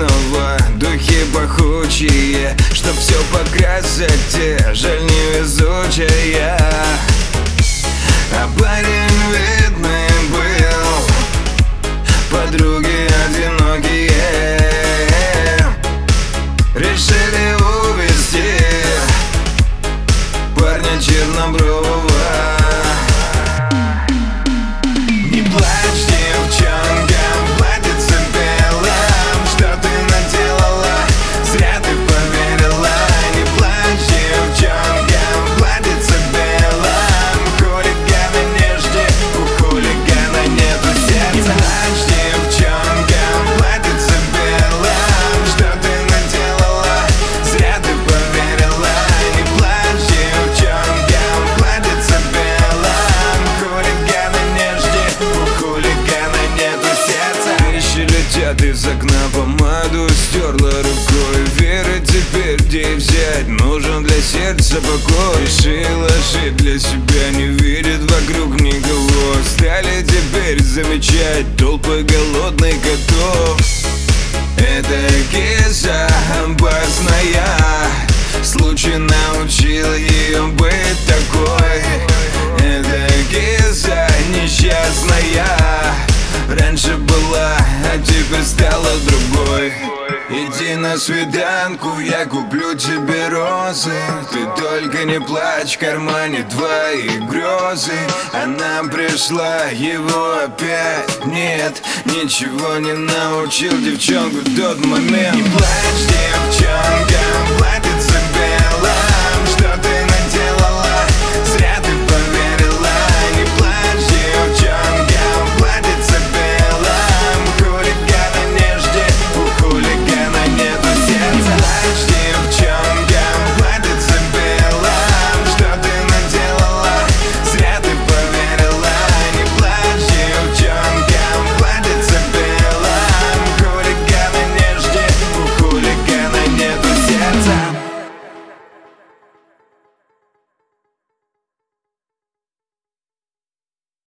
снова Духи пахучие, чтоб все по красоте Жаль не везут Летят из окна, помаду стерла рукой. Веры теперь где взять, нужен для сердца покой. Решила жить для себя, не видит вокруг никого Стали теперь замечать толпы голодных котов это киса опасная. Случай научил ее быть такой Раньше была, а теперь стала другой. Иди на свиданку, я куплю тебе розы. Ты только не плачь, в кармане твои грезы. Она пришла, его опять. Нет Ничего не научил девчонку в тот момент. Не плачь, девчонка,